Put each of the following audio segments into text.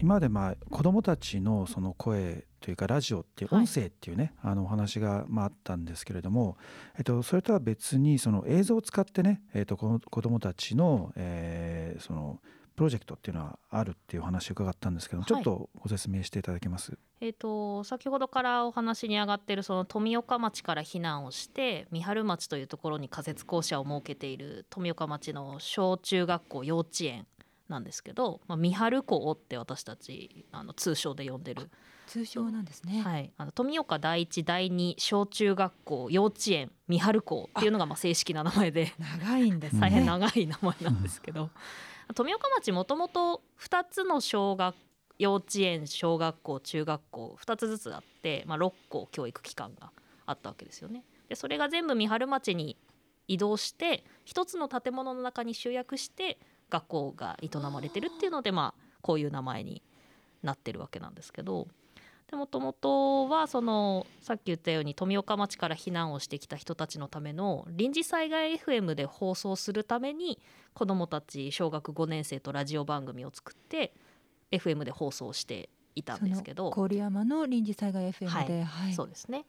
今までまあ子どもたちのその声というかラジオっていう音声っていうね、はい、あのお話がまああったんですけれども、えっと、それとは別にその映像を使ってね、えっと、子どもたちの,、えー、そのプロジェクトっていうのはあるっていう話を伺ったんですけど、はい、ちょっとご説明していただけます？えーと、先ほどからお話に上がっているその富岡町から避難をして三春町というところに仮設校舎を設けている富岡町の小中学校幼稚園なんですけど、まあ、三春校って私たちあの通称で呼んでる。通称なんですね。はい、あの富岡第一第二小中学校幼稚園三春校っていうのがまあ正式な名前で。長いんです、ね、大変長い名前なんですけど、富岡町もともと2つの小学幼稚園小学校中学校2つずつあって、まあ、6校教育機関があったわけですよね。でそれが全部三春町に移動して1つの建物の中に集約して学校が営まれてるっていうのでまあこういう名前になってるわけなんですけどもともとはそのさっき言ったように富岡町から避難をしてきた人たちのための臨時災害 FM で放送するために子どもたち小学5年生とラジオ番組を作って FM で放送していたんですけど郡山の臨時災害 FM で、はい、そうですね。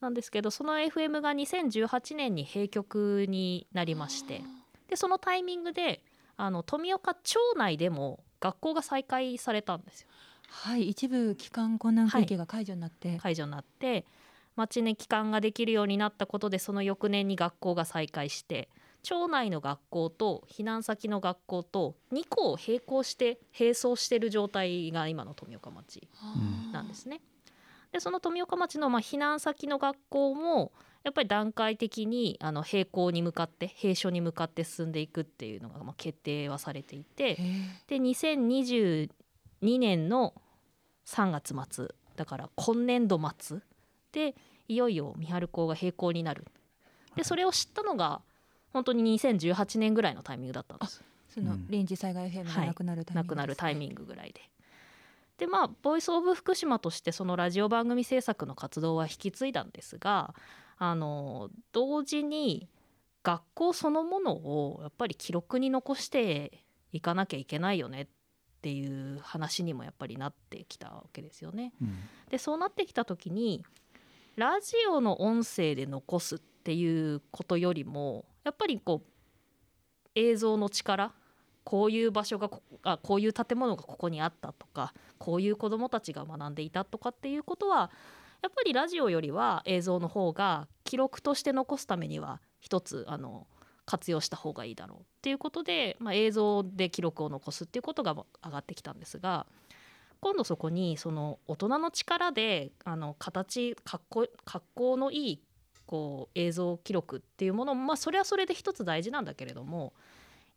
なんですけどその FM が2018年に閉局になりましてでそのタイミングであの富岡町内でも学校が再開されたんですよ。はい一部帰還困難区域が解除になって、はい、解除になって町に帰還ができるようになったことでその翌年に学校が再開して町内の学校と避難先の学校と2校を並行して並走している状態が今の富岡町なんですね。でその富岡町のまあ避難先の学校もやっぱり段階的にあの並行に向かって閉所に向かって進んでいくっていうのがまあ決定はされていてで2022年の3月末だから今年度末でいよいよ三春港が並行になる。でそれを知ったのが本当に2018年ぐらいのタイミングだったんです。その臨時災害 FM がなくなるタイミング、ね。はい、なくなるタイミングぐらいで。でまあボイス・オブ・福島としてそのラジオ番組制作の活動は引き継いだんですがあの同時に学校そのものをやっぱり記録に残していかなきゃいけないよねっていう話にもやっぱりなってきたわけですよね。うん、でそうなってきた時にラジオの音声で残すっていうことよりもやっぱりこう映像の力こういう場所がこあこういう建物がここにあったとかこういう子どもたちが学んでいたとかっていうことはやっぱりラジオよりは映像の方が記録として残すためには一つあの活用した方がいいだろうっていうことで、まあ、映像で記録を残すっていうことが上がってきたんですが今度そこにその大人の力であの形格好格好のいいこう映像記録っていうものも、まあ、それはそれで一つ大事なんだけれども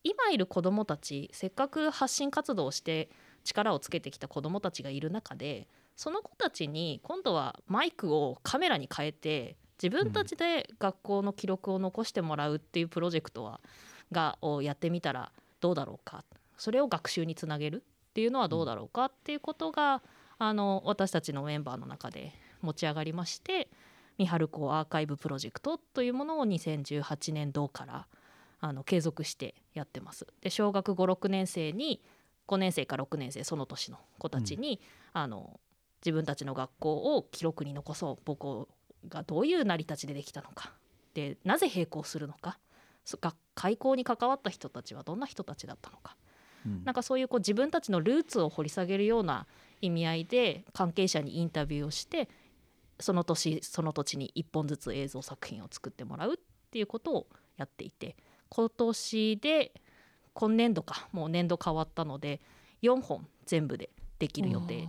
今いる子どもたちせっかく発信活動をして力をつけてきた子どもたちがいる中でその子たちに今度はマイクをカメラに変えて自分たちで学校の記録を残してもらうっていうプロジェクトはがをやってみたらどうだろうかそれを学習につなげるっていうのはどうだろうかっていうことがあの私たちのメンバーの中で持ち上がりまして三春校アーカイブプロジェクトというものを2018年度からあの継続してやってます。で小学56年生に5年生か6年生その年の子たちに、うん、あの自分たちの学校を記録に残そう母校がどういう成り立ちでできたのか。でなぜ並行するのか。開校に関わった人たちはどんな人たちだったのか、うん、なんかそういうこう自分たちのルーツを掘り下げるような意味合いで関係者にインタビューをしてその年その土地に1本ずつ映像作品を作ってもらうっていうことをやっていて今年で今年度かもう年度変わったので4本全部でできる予定に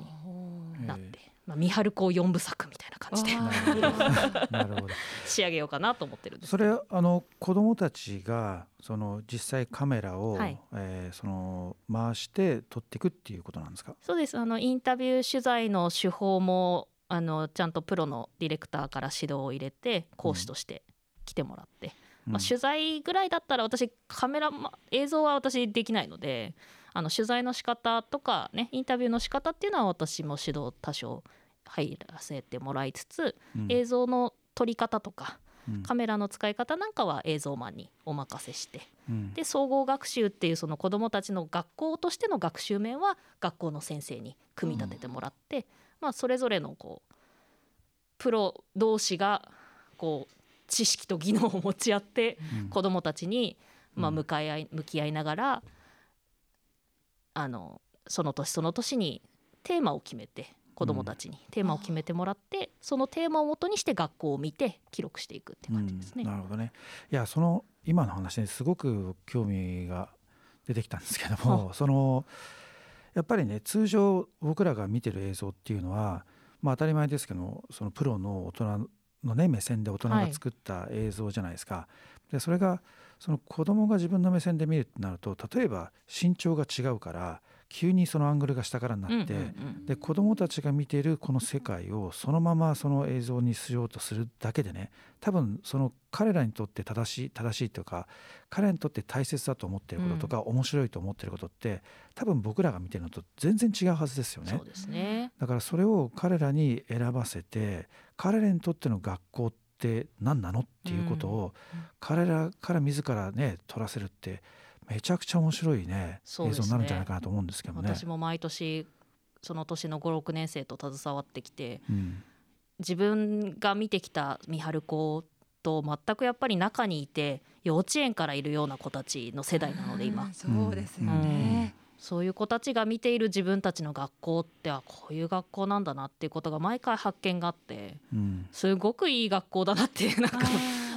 なって。まあ、三春校四部作みたいな感じで。なるほど。仕上げようかなと思ってるんですそれあの子どもたちがその実際カメラを、はい、えー、その回して撮っていくっていうことなんですか？そうです。あのインタビュー取材の手法もあのちゃんとプロのディレクターから指導を入れて講師として来てもらって、うん、まあ、取材ぐらいだったら私カメラ、ま、映像は私できないのであの取材の仕方とかねインタビューの仕方っていうのは私も指導多少入らせてもらいつつ、うん、映像の撮り方とかうん。カメラの使い方なんかは映像マンにお任せしてうん。で総合学習っていうその子どもたちの学校としての学習面は学校の先生に組み立ててもらって、まあ、それぞれのこうプロ同士がこう知識と技能を持ち合ってうん。子どもたちに、まあ、うん。向かい合い向き合いながらあのその年その年にテーマを決めて子どもたちにテーマを決めてもらってそのテーマをもとにして学校を見て記録していくっていう感じですね。うん。なるほどね。いやその今の話ですごく興味が出てきたんですけどもそのやっぱりね通常僕らが見てる映像っていうのはまあ当たり前ですけどそのプロの大人のね目線で大人が作った映像じゃないですか。でそれがその子供が自分の目線で見るってなると例えば身長が違うから急にそのアングルが下からになって、うんうんうんで子どもたちが見ているこの世界をそのままその映像にしようとするだけでね多分その彼らにとって正しい正しいというか彼らにとって大切だと思っていることとか、面白いと思っていることって多分僕らが見てるのと全然違うはずですよねそう。ですね。だからそれを彼らに選ばせて彼らにとっての学校って何なのっていうことをうん。彼らから自らね撮らせるってめちゃくちゃ面白いねね。映像になるんじゃないかなと思うんですけどね。私も毎年その年の56年生と携わってきてうん。自分が見てきた三春子と全くやっぱり中にいて幼稚園からいるような子たちの世代なので今。うんそうですよね。そういう子たちが見ている自分たちの学校ってあこういう学校なんだなっていうことが毎回発見があってうん。すごくいい学校だなって なんか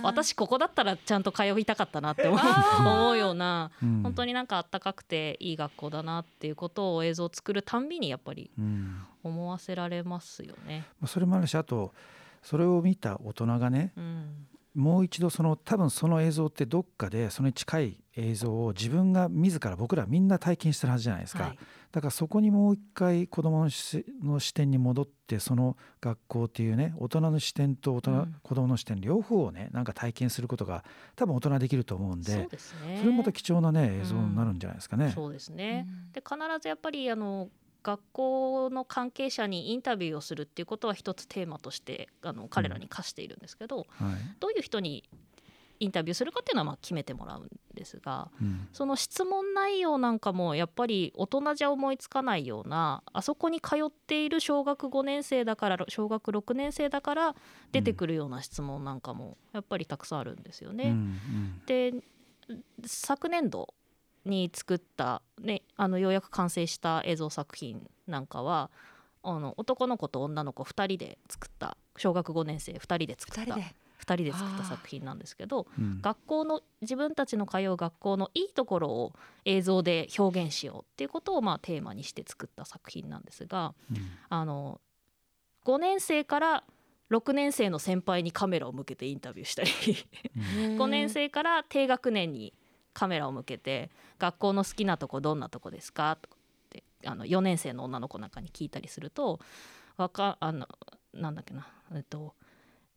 私ここだったらちゃんと通いたかったなって思うようなうん。本当になんかあったかくていい学校だなっていうことを映像を作るたんびにやっぱりうん。思わせられますよね。まあそれもあるしあとそれを見た大人がねうん、もう一度その多分その映像ってどっかでそれに近い映像を自分が自ら僕らみんな体験してるはずじゃないですか、はいだからそこにもう一回子どもの視点に戻ってその学校っていうね大人の視点と大人、うん子どもの視点両方をねなんか体験することが多分大人できると思うんそうでですね。それもまた貴重なね映像になるんじゃないですかね。そうですね。うんで必ずやっぱりあの学校の関係者にインタビューをするっていうことは一つテーマとしてあの彼らに課しているんですけど、はい。どういう人にインタビューするかっていうのはまあ決めてもらうんですがうん。その質問内容なんかもやっぱり大人じゃ思いつかないようなあそこに通っている小学5年生だから小学6年生だから出てくるような質問なんかもやっぱりたくさんあるんですよね。うん。うん。で昨年度に作った、ね、あのようやく完成した映像作品なんかはあの男の子と女の子2人で作った小学5年生2人で作った二人で？2人で作った作品なんですけどうん。学校の自分たちの通う学校のいいところを映像で表現しようっていうことをまあテーマにして作った作品なんですがうん。あの5年生から6年生の先輩にカメラを向けてインタビューしたりうん。5年生から低学年にカメラを向けて「学校の好きなとこどんなとこですか?」とかってあの4年生の女の子なんかに聞いたりするとわかあのなんだっけな、えっと、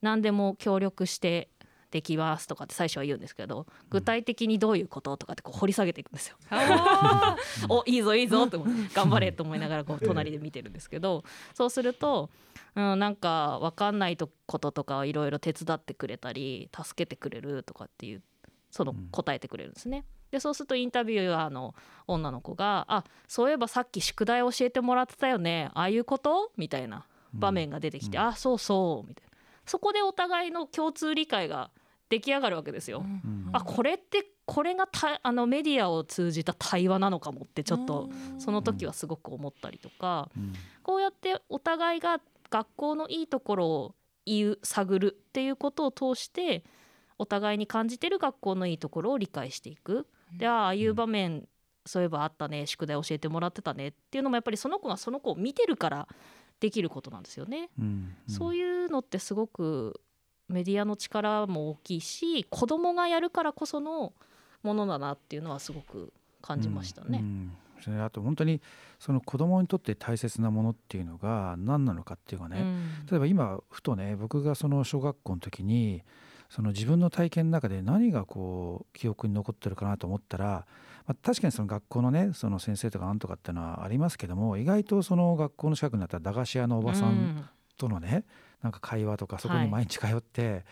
何でも協力してできますとかって最初は言うんですけど具体的にどういうこと？とかってこう掘り下げていくんですよ。あ おいいぞいいぞって頑張れと思いながらこう隣で見てるんですけどそうすると、うん、なんか分かんないとこととかをいろいろ手伝ってくれたり助けてくれるとかっていうそのうん。答えてくれるんですね。でそうするとインタビュアーの女の子が「あそういえばさっき宿題教えてもらってたよね。ああいうこと?」みたいな場面が出てきて「うん。あそうそう」みたいな。そこでお互いの共通理解が出来上がるわけですよ。うん。あこれってこれがたあのメディアを通じた対話なのかもってちょっとその時はすごく思ったりとか、うん。こうやってお互いが学校のいいところを言う探るっていうことを通してお互いに感じてる学校のいいところを理解していく。でああいう場面、そういえばあったね宿題教えてもらってたねっていうのもやっぱりその子がその子を見てるからできることなんですよね。うんそういうのってすごくメディアの力も大きいし子供がやるからこそのものだなっていうのはすごく感じましたね。うんうんあと本当にその子供にとって大切なものっていうのが何なのかっていうかね、うん例えば今ふとね僕がその小学校の時にその自分の体験の中で何がこう記憶に残ってるかなと思ったら、まあ、確かにその学校のねその先生とかなんとかっていうのはありますけども意外とその学校の近くにあった駄菓子屋のおばさんとのねなんか会話とかそこに毎日通って、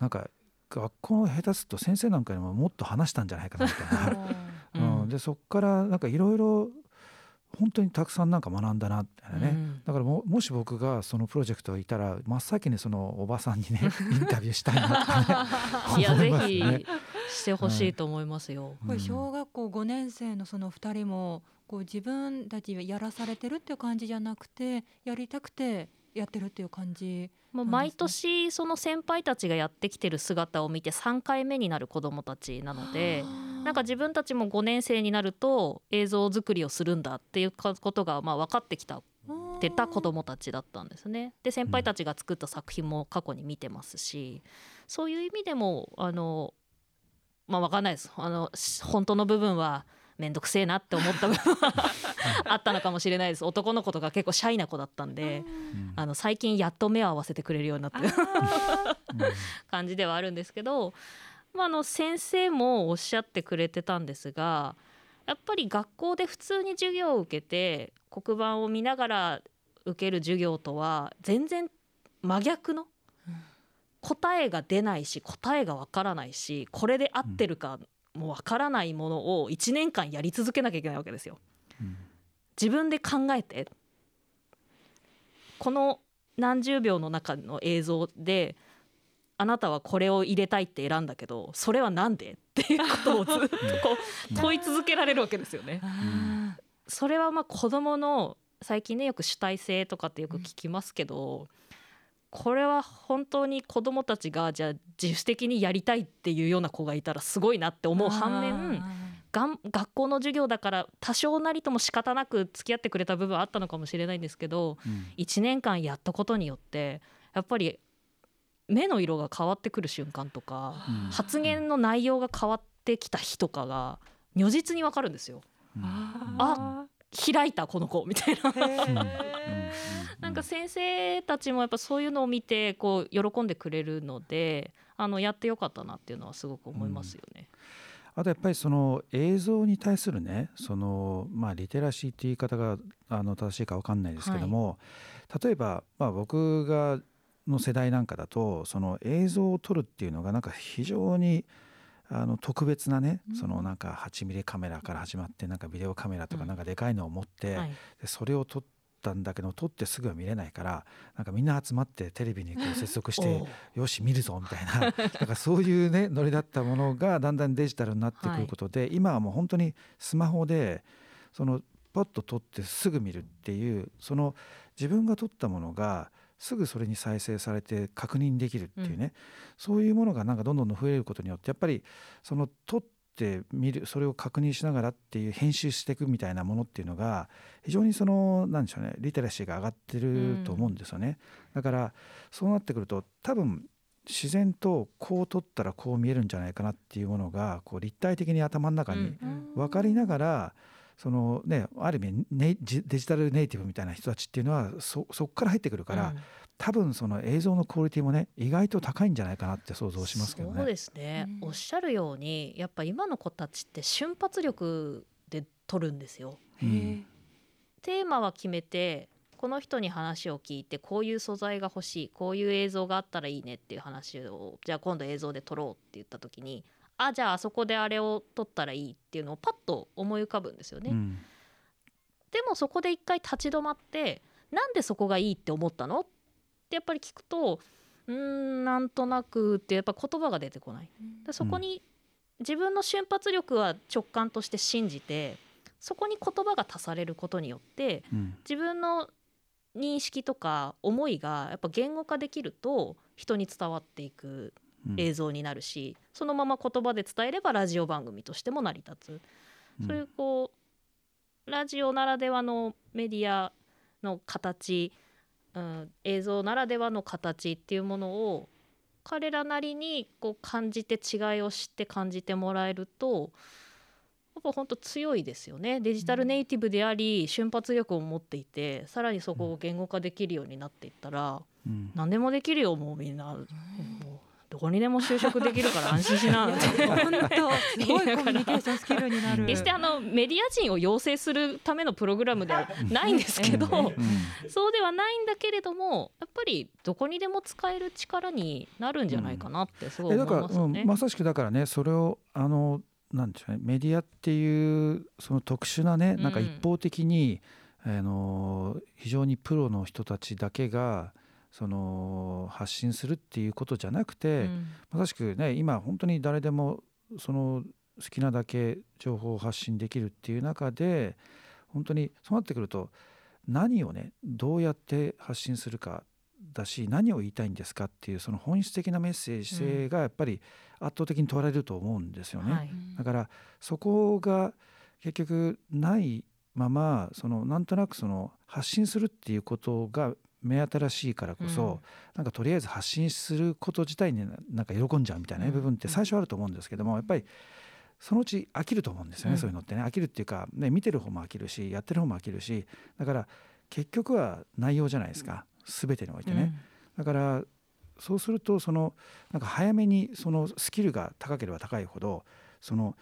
なんか学校の下手すると先生なんかにももっと話したんじゃないかなみたいな、うん。うん、でそこからなんかいろいろ本当にたくさんなんか学んだなってね、うん。だからももし僕がそのプロジェクトにいたら真っ先にそのおばさんにね インタビューしたいなとかね いや思ぜひしてほしいと思いますよ。これ小学校5年生のその2人もこう自分たちやらされてるっていう感じじゃなくてやりたくてやってるっていう感じもう毎年その先輩たちがやってきてる姿を見て3回目になる子どもたちなのでなんか自分たちも5年生になると映像作りをするんだっていうことがまあ分かってきたってた子どもたちだったんですね。で先輩たちが作った作品も過去に見てますしそういう意味でもあのまあ分かんないです。あのし本当の部分は面倒くせえなって思った部分はあったのかもしれないです。男の子とか結構シャイな子だったんでうん。あの最近やっと目を合わせてくれるようになってるあうん 感じではあるんですけど、まあ、あの先生もおっしゃってくれてたんですがやっぱり学校で普通に授業を受けて黒板を見ながら受ける授業とは全然真逆のうん。答えが出ないし答えがわからないしこれで合ってるかもわからないものを1年間やり続けなきゃいけないわけですよ。うん自分で考えてこの何十秒の中の映像であなたはこれを入れたいって選んだけどそれはなんでっていうことをずっとこう問い続けられるわけですよね。あそれはまあ子どもの最近ねよく主体性とかってよく聞きますけど、これは本当に子どもたちがじゃあ自主的にやりたいっていうような子がいたらすごいなって思う反面がん学校の授業だから多少なりとも仕方なく付き合ってくれた部分はあったのかもしれないんですけどうん。1年間やったことによってやっぱり目の色が変わってくる瞬間とかうん。発言の内容が変わってきた日とかが如実にわかるんですよ。うん。あ開いたこの子みたいな。なんか先生たちもやっぱそういうのを見てこう喜んでくれるのであのやってよかったなっていうのはすごく思いますよね。あとやっぱりその映像に対するねそのまあリテラシーっていう言い方があの正しいか分かんないですけども、例えばまあ僕がの世代なんかだとその映像を撮るっていうのがなんか非常にあの特別なね、うん。そのなんか8ミリカメラから始まってなんかビデオカメラとかうん。なんかでかいのを持って、はい。でそれを撮ったんだけど撮ってすぐは見れないからなんかみんな集まってテレビにこう接続して よし見るぞみたいな。なんかそういうねノリだったものがだんだんデジタルになってくることで、今はもう本当にスマホでそのパッと撮ってすぐ見るっていうその自分が撮ったものがすぐそれに再生されて確認できるっていうね、そういうものがなんかどんどん増えることによってやっぱりその撮って見るそれを確認しながらっていう編集していくみたいなものっていうのが非常にそのなんでしょうねリテラシーが上がってると思うんですよね。だからそうなってくると多分自然とこう撮ったらこう見えるんじゃないかなっていうものがこう立体的に頭の中にうん。分かりながら、そのねある意味ネイジデジタルネイティブみたいな人たちっていうのはそそこから入ってくるから、うん。多分その映像のクオリティもね意外と高いんじゃないかなって想像しますけどね。そうですね、うん。おっしゃるようにやっぱ今の子たちって瞬発力で撮るんですよ。へーテーマは決めてこの人に話を聞いてこういう素材が欲しいこういう映像があったらいいねっていう話をじゃあ今度映像で撮ろうって言った時にあじゃああそこであれを撮ったらいいっていうのをパッと思い浮かぶんですよね。うん。でもそこで一回立ち止まってなんでそこがいいって思ったの？ってやっぱり聞くとうーんなんとなくってやっぱ言葉が出てこない。でそこに自分の瞬発力は直感として信じてそこに言葉が足されることによってうん。自分の認識とか思いがやっぱ言語化できると人に伝わっていく。うん映像になるし、そのまま言葉で伝えればラジオ番組としても成り立つ、そういうこうラジオならではのメディアの形、うん、映像ならではの形っていうものを彼らなりにこう感じて違いを知って感じてもらえるとやっぱ本当強いですよね。デジタルネイティブであり瞬発力を持っていてさらにそこを言語化できるようになっていったらうん。何でもできるよもうみんな、もうどこにでも就職できるから安心しな本当すごいコミュニケーションスキルになる。決してあのメディア人を養成するためのプログラムではないんですけど、うんうんそうではないんだけれどもやっぱりどこにでも使える力になるんじゃないかなってすごい思いえだから、うんますよね。まさしくだからねそれをあのなんでしょうねメディアっていうその特殊なねなんかうん一方的に、あの非常にプロの人たちだけがその発信するっていうことじゃなくて、うんまさしくね今本当に誰でもその好きなだけ情報を発信できるっていう中で本当にそうなってくると何をねどうやって発信するかだし何を言いたいんですかっていうその本質的なメッセージ性がやっぱり圧倒的に問われると思うんですよね。はいだからそこが結局ないままそのなんとなくその発信するっていうことが目新しいからこそ、うん。なんかとりあえず発信すること自体になんか喜んじゃうみたいな部分って最初あると思うんですけどもやっぱりそのうち飽きると思うんですよね、うん。そういうのってね。飽きるっていうか、ね、見てる方も飽きるしやってる方も飽きるしだから結局は内容じゃないですか。全てにおいてね。だからそうするとそのなんか早めにそのスキルが高ければ高いほどその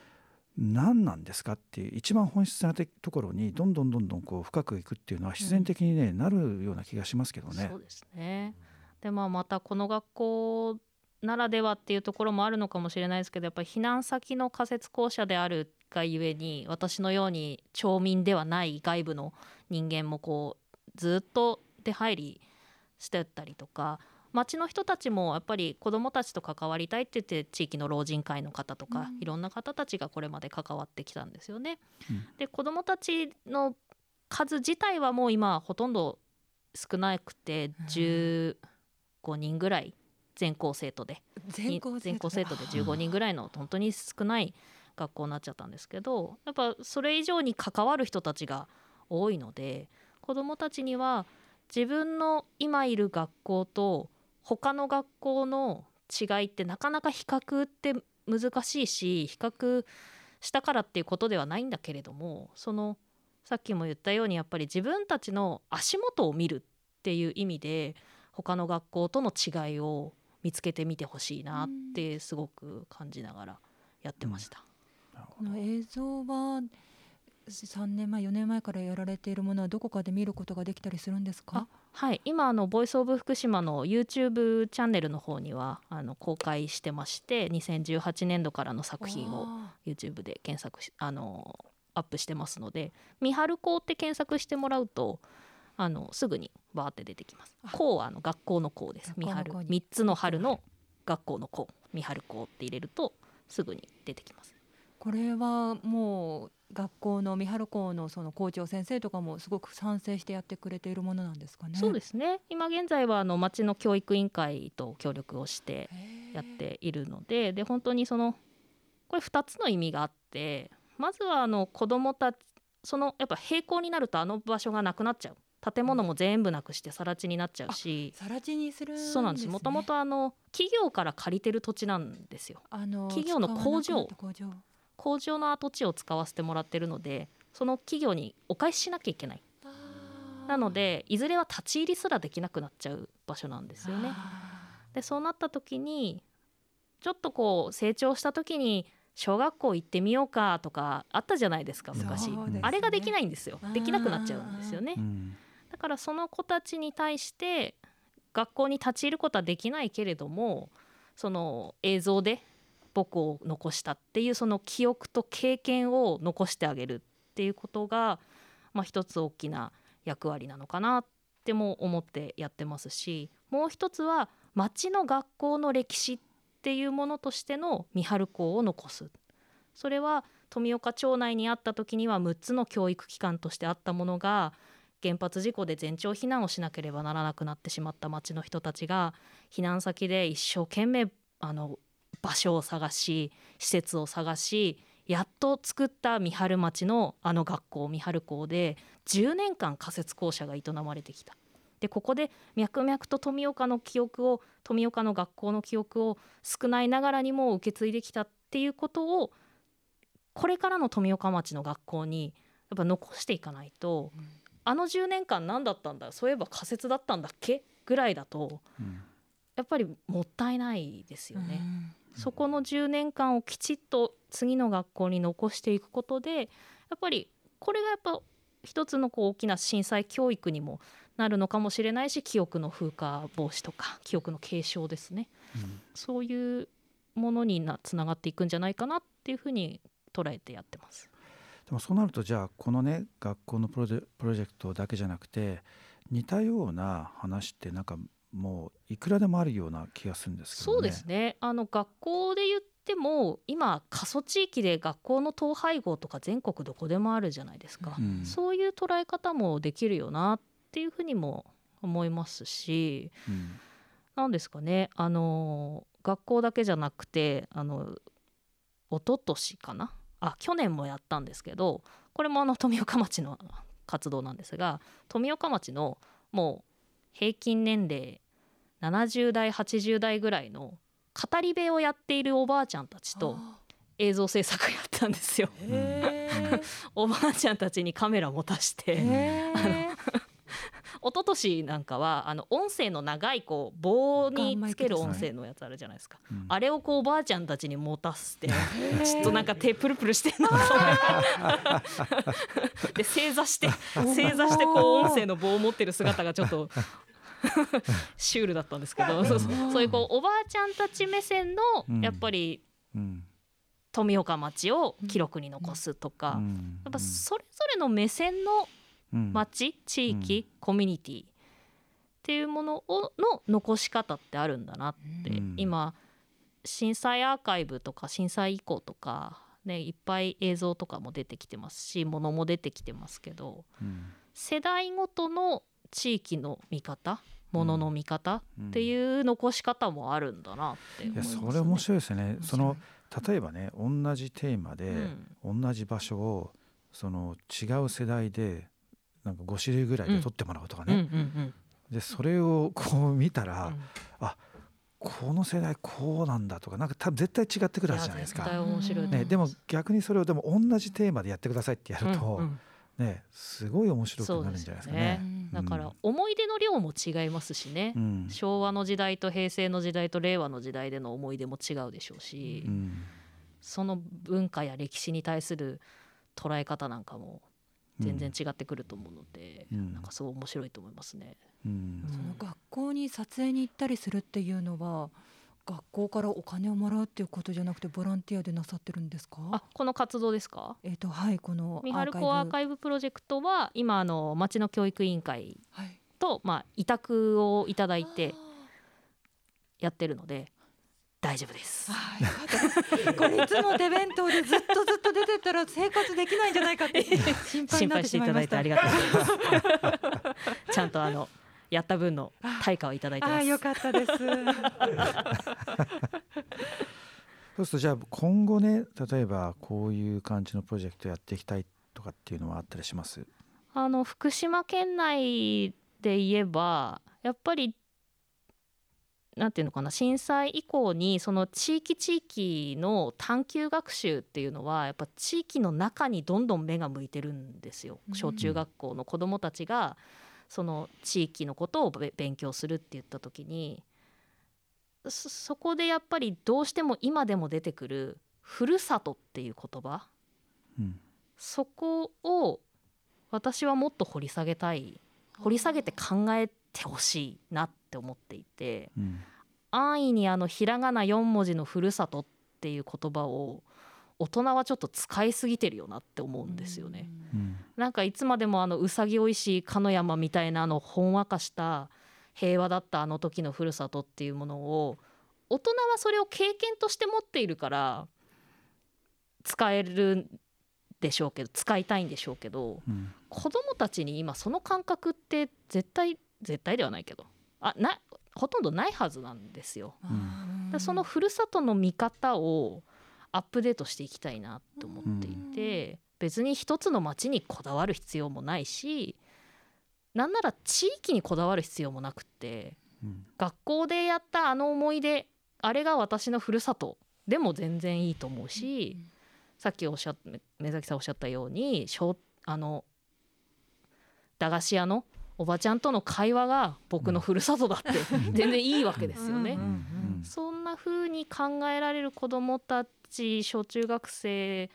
何なんですかっていう一番本質なところにどんどんどんどんこう深くいくっていうのは必然的にね、なるような気がしますけどねそう。ですね。でまあまたこの学校ならではっていうところもあるのかもしれないですけどやっぱり避難先の仮設校舎であるがゆえに私のように町民ではない外部の人間もこうずっと出入りしてったりとか町の人たちもやっぱり子どもたちと関わりたいって言って地域の老人会の方とか、うん。いろんな方たちがこれまで関わってきたんですよね。うん。で子どもたちの数自体はもう今ほとんど少なくて15人ぐらい全校生徒で。全校全校生徒で15人ぐらいの本当に少ない学校になっちゃったんですけどやっぱそれ以上に関わる人たちが多いので子どもたちには自分の今いる学校と他の学校の違いってなかなか比較って難しいし比較したからっていうことではないんだけれどもそのさっきも言ったようにやっぱり自分たちの足元を見るっていう意味で他の学校との違いを見つけてみてほしいなってすごく感じながらやってました。この映像は3年前4年前からやられているものはどこかで見ることができたりするんですか？はい、今あのボイスオブ福島の YouTube チャンネルの方にはあの公開してまして2018年度からの作品をあ YouTube で検索しあのアップしてますので「三春校」って検索してもらうとあのすぐにバーって出てきますあ。校はあの学校の校です。三春三つの春の学校の校三春校って入れるとすぐに出てきます。これはもう学校の三春校のその校長先生とかもすごく賛成してやってくれているものなんですかね。そうですね。今現在はあの町の教育委員会と協力をしてやっているのでで本当にそのこれ2つの意味があってまずはあの子どもたちそのやっぱ閉校になるとあの場所がなくなっちゃう。建物も全部なくして更地になっちゃうし。更地にするね、そうなんです。もともとあの企業から借りてる土地なんですよ。あの企業の工場工場の跡地を使わせてもらってるのでその企業にお返ししなきゃいけない。なのでいずれは立ち入りすらできなくなっちゃう場所なんですよね。でそうなった時にちょっとこう成長した時に小学校行ってみようかとかあったじゃないですか昔、ね。あれができないんですよ。できなくなっちゃうんですよね。うん。だからその子たちに対して学校に立ち入ることはできないけれどもその映像で僕を残したっていうその記憶と経験を残してあげるっていうことが、まあ、一つ大きな役割なのかなっても思ってやってますしもう一つは町の学校の歴史っていうものとしての三春校を残す。それは富岡町内にあった時には6つの教育機関としてあったものが原発事故で全町避難をしなければならなくなってしまった町の人たちが避難先で一生懸命あの場所を探し施設を探しやっと作った三春町のあの学校三春校で10年間仮設校舎が営まれてきた。でここで脈々と富岡の記憶を富岡の学校の記憶を少ないながらにも受け継いできたっていうことをこれからの富岡町の学校にやっぱ残していかないと、あの10年間何だったんだそういえば仮設だったんだっけ？ぐらいだとうんやっぱりもったいないですよね。うんそこの10年間をきちっと次の学校に残していくことでやっぱりこれがやっぱ一つのこう大きな震災教育にもなるのかもしれないし記憶の風化防止とか記憶の継承ですねうんそういうものになつながっていくんじゃないかなっていうふうに捉えてやってます。でもそうなるとじゃあこのね学校のプロジェプロジェクトだけじゃなくて似たような話ってなんかもういくらでもあるような気がするんですけどね。そうですね。あの学校で言っても今過疎地域で学校の統廃合とか全国どこでもあるじゃないですか、うん。そういう捉え方もできるよなっていうふうにも思いますし。うん。何ですかね。あの学校だけじゃなくてあの一昨年かな？あ去年もやったんですけどこれもあの富岡町の活動なんですが富岡町のもう平均年齢70代80代ぐらいの語り部をやっているおばあちゃんたちと映像制作やったんですよ。おばあちゃんたちにカメラ持たして一昨年なんかはあの音声の長いこう棒につける音声のやつあるじゃないですか、うん。あれをこうおばあちゃんたちに持たせてちょっとなんか手プルプルしてで正座して 正座してこう音声の棒を持ってる姿がちょっとシュールだったんですけどそうそう。いうこうおばあちゃんたち目線うん。のやっぱりうん。富岡町を記録に残すとか、うん。やっぱそれぞれの目線のうん町地域、コミュニティっていうものをの残し方ってあるんだなって、うん。今震災アーカイブとか震災遺構とか、ね、いっぱい映像とかも出てきてますしものも出てきてますけどうん。世代ごとの地域の見方ものの見方っていう残し方もあるんだなって思いいやそれ面白いですよね。その面例えばね同じテーマで、同じ場所をその違う世代でなんか5種類ぐらいで撮ってもらうとかね、うんでそれをこう見たら、うん。この世代こうなんだとかなんか多分絶対違ってくるはずじゃないですか。ね、でも逆にそれをでも同じテーマでやってくださいってやると、うんうん。ねすごい面白くなるんじゃないですかね。だから思い出の量も違いますしね、うん。昭和の時代と平成の時代と令和の時代での思い出も違うでしょうし、うん。その文化や歴史に対する捉え方なんかも全然違ってくると思うので、うん。なんかすごい面白いと思いますね。うん。その学校に撮影に行ったりするっていうのは学校からお金をもらうっていうことじゃなくてボランティアでなさってるんですか？あこの活動ですか？えっ、とはいこの三春港アーカイブ。プロジェクトは今あの町の教育委員会はい。と、まあ、委託をいただいてやってるので大丈夫です。あこれいつも手弁当でずっとずっと出てったら生活できないんじゃないかって心配心になって配しいただいしてまいましてたありがとうございます。ちゃんとあのやった分の対価をいただいてます。あーよかったですそうするとじゃあ今後ね例えばこういう感じのプロジェクトやっていきたいとかっていうのはあったりします？あの福島県内で言えばやっぱりなんていうのかな震災以降にその地域地域の探究学習っていうのはやっぱ地域の中にどんどん目が向いてるんですよ。うん。小中学校の子どもたちがその地域のことをべ勉強するって言った時にそそこでやっぱりどうしても今でも出てくる「ふるさと」っていう言葉うん。そこを私はもっと掘り下げたい。掘り下げて考えてほしいなって思っていてうん。安易にあのひらがな4文字の「ふるさと」っていう言葉を大人はちょっと使いすぎてるよなって思うんですよね。うん。なんかいつまでもあのうさぎおいしい鹿の山みたいなあのほんわかした平和だったあの時のふるさとっていうものを大人はそれを経験として持っているから使えるんでしょうけど使いたいんでしょうけどうん。子供たちに今その感覚って絶対絶対ではないけど。あなほとんどないはずなんですよ。あー。だからそのふるさとの見方をアップデートしていきたいなと思っていて、別に一つの町にこだわる必要もないしなんなら地域にこだわる必要もなくってうん。学校でやったあの思い出あれが私のふるさとでも全然いいと思うし、さっきおっしゃっ目崎さんおっしゃったように小あの駄菓子屋のおばちゃんとの会話が僕のふるさとだって 全然いいわけですよね。うんうんそんな風に考えられる子どもたち小中学生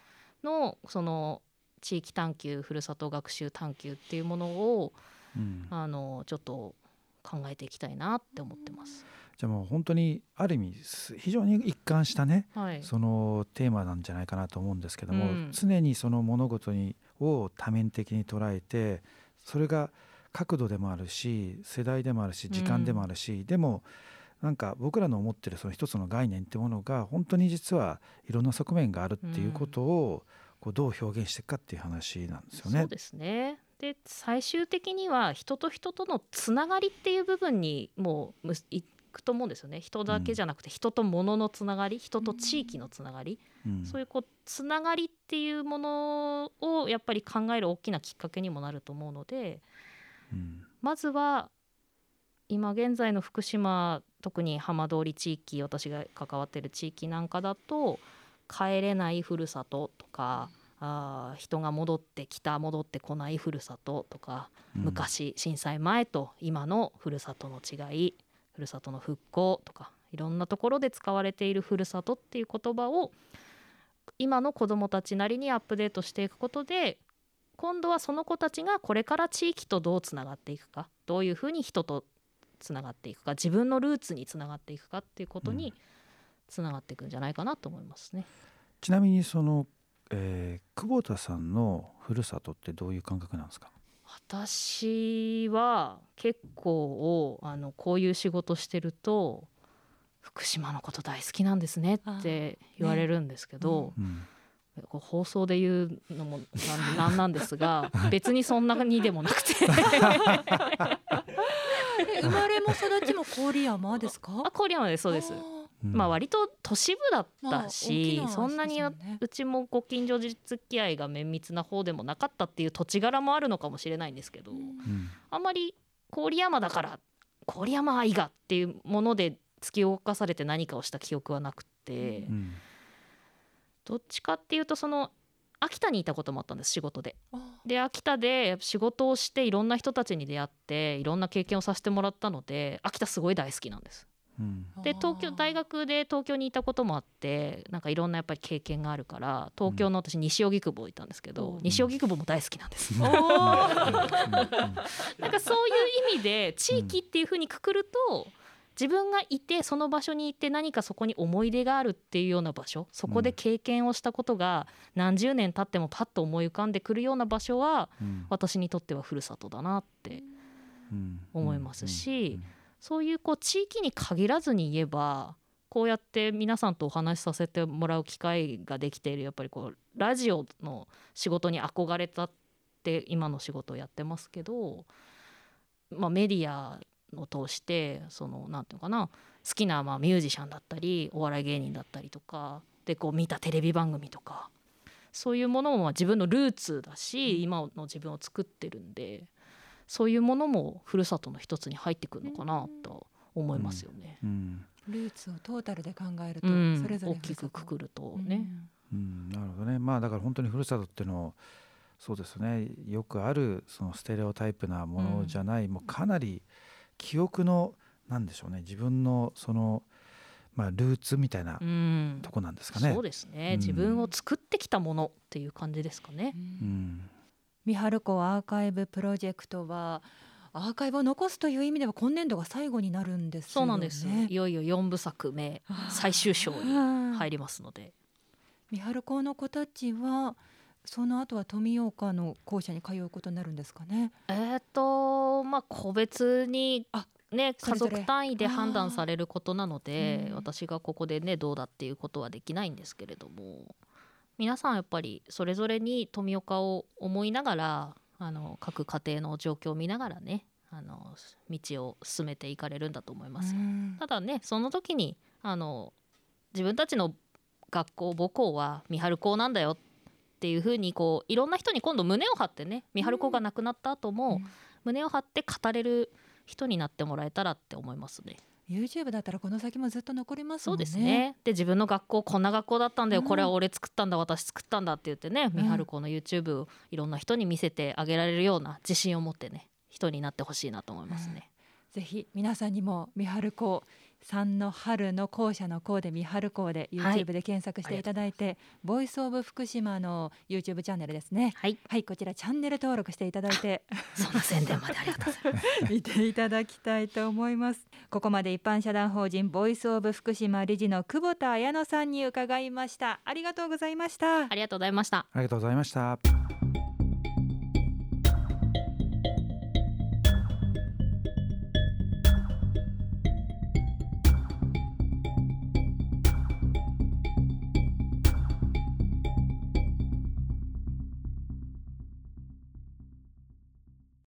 のその地域探求ふるさと学習探求っていうものをうん。あのちょっと考えていきたいなって思ってます。じゃあもう本当にある意味す非常に一貫したねはい、そのテーマなんじゃないかなと思うんですけども、うん。常にその物事にを多面的に捉えてそれが角度でもあるし世代でもあるし時間でもあるし、でもなんか僕らの思ってるその一つの概念ってものが本当に実はいろんな側面があるっていうことをこうどう表現していくかっていう話なんですよね。そうですね。で最終的には人と人とのつながりっていう部分にもうむいくと思うんですよね。人だけじゃなくて人と物のつながり人と地域のつながり、うん。そういうこうつながりっていうものをやっぱり考える大きなきっかけにもなると思うのでうん。まずは今現在の福島特に浜通り地域私が関わってる地域なんかだと帰れないふるさととかあー人が戻ってきた戻ってこないふるさととか、うん。昔震災前と今のふるさとの違いふるさとの復興とかいろんなところで使われているふるさとっていう言葉を今の子どもたちなりにアップデートしていくことで今度はその子たちがこれから地域とどうつながっていくかどういうふうに人とつながっていくか自分のルーツにつながっていくかっていうことにつながっていくんじゃないかなと思いますね。ちなみにその、えー久保田さんのふるさとってどういう感覚なんですか？私は結構あのこういう仕事してると福島のこと大好きなんですねって言われるんですけど、うん。こう放送で言うのもなん なんですが別にそんなにでもなくて。え生まれも育ちも郡山ですか？あ郡山ですそうです。うん。まあ割と都市部だったし、まあそんなにうちもご近所付き合いが綿密な方でもなかったっていう土地柄もあるのかもしれないんですけど、うん。あんまり郡山だから郡山愛がっていうもので突き動かされて何かをした記憶はなくて、うんどっちかっていうとその秋田にいたこともあったんです仕事で。あで秋田で仕事をしていろんな人たちに出会っていろんな経験をさせてもらったので秋田すごい大好きなんです。うん。で東京大学で東京にいたこともあってなんかいろんなやっぱり経験があるから東京の私西荻窪いたんですけど、うん。西荻窪も大好きなんです。なんかそういう意味で地域っていう風にくくると、自分がいてその場所にいて何かそこに思い出があるっていうような場所そこで経験をしたことが何十年経ってもパッと思い浮かんでくるような場所はうん。私にとってはふるさとだなってうん思いますしうん。そういうこう地域に限らずに言えばこうやって皆さんとお話しさせてもらう機会ができているやっぱりこうラジオの仕事に憧れたって今の仕事をやってますけど、まあ、メディアを通してそのなんていうのかな好きなまあミュージシャンだったりお笑い芸人だったりとかでこう見たテレビ番組とかそういうものもまあ自分のルーツだし今の自分を作ってるんでそういうものもふるさとの一つに入ってくるのかなと思いますよね。うん。ルーツをトータルで考えると、うん。それぞれ大きくくくるとね。うん。なるほどね。まあだから本当にふるさとっていうのをそうですね。よくあるそのステレオタイプなものじゃない、もうかなり記憶のなんでしょうね自分のそのまあルーツみたいなうんとこなんですかね。そうですね、うん自分を作ってきたものっていう感じですかね。うん三春湖アーカイブプロジェクトはアーカイブを残すという意味では今年度が最後になるんですよね。そうなんです。いよいよ4部作目最終章に入はい。りますので。三春湖の子たちはその後は富岡の校舎に通うことになるんですかね？えっ、とまあ個別にあね家族単位で判断されることなのでうん私がここでねどうだっていうことはできないんですけれども皆さんやっぱりそれぞれに富岡を思いながらあの各家庭の状況を見ながらねあの道を進めていかれるんだと思いますよ。うんただねその時にあの自分たちの学校母校は三春校なんだよっていうふうにこういろんな人に今度胸を張ってね三春校がなくなった後も、うん胸を張って語れる人になってもらえたらって思いますね。YouTube だったらこの先もずっと残りますそう。ですね。で自分の学校こんな学校だったんだよ、うんこれは俺作ったんだ私作ったんだって言ってね、うん三春校の YouTube をいろんな人に見せてあげられるような自信を持ってね人になってほしいなと思いますね。ぜひ皆さんにも三春校三の春の校舎の校で三春校で YouTube で検索していただいて、ボイスオブ福島の YouTube チャンネルですね。はい、はい、こちらチャンネル登録していただいてその宣伝までありがとうございます。見ていただきたいと思います。ここまで一般社団法人ボイスオブ福島理事の久保田彩乃さんに伺いました。ありがとうございました。ありがとうございました。ありがとうございました。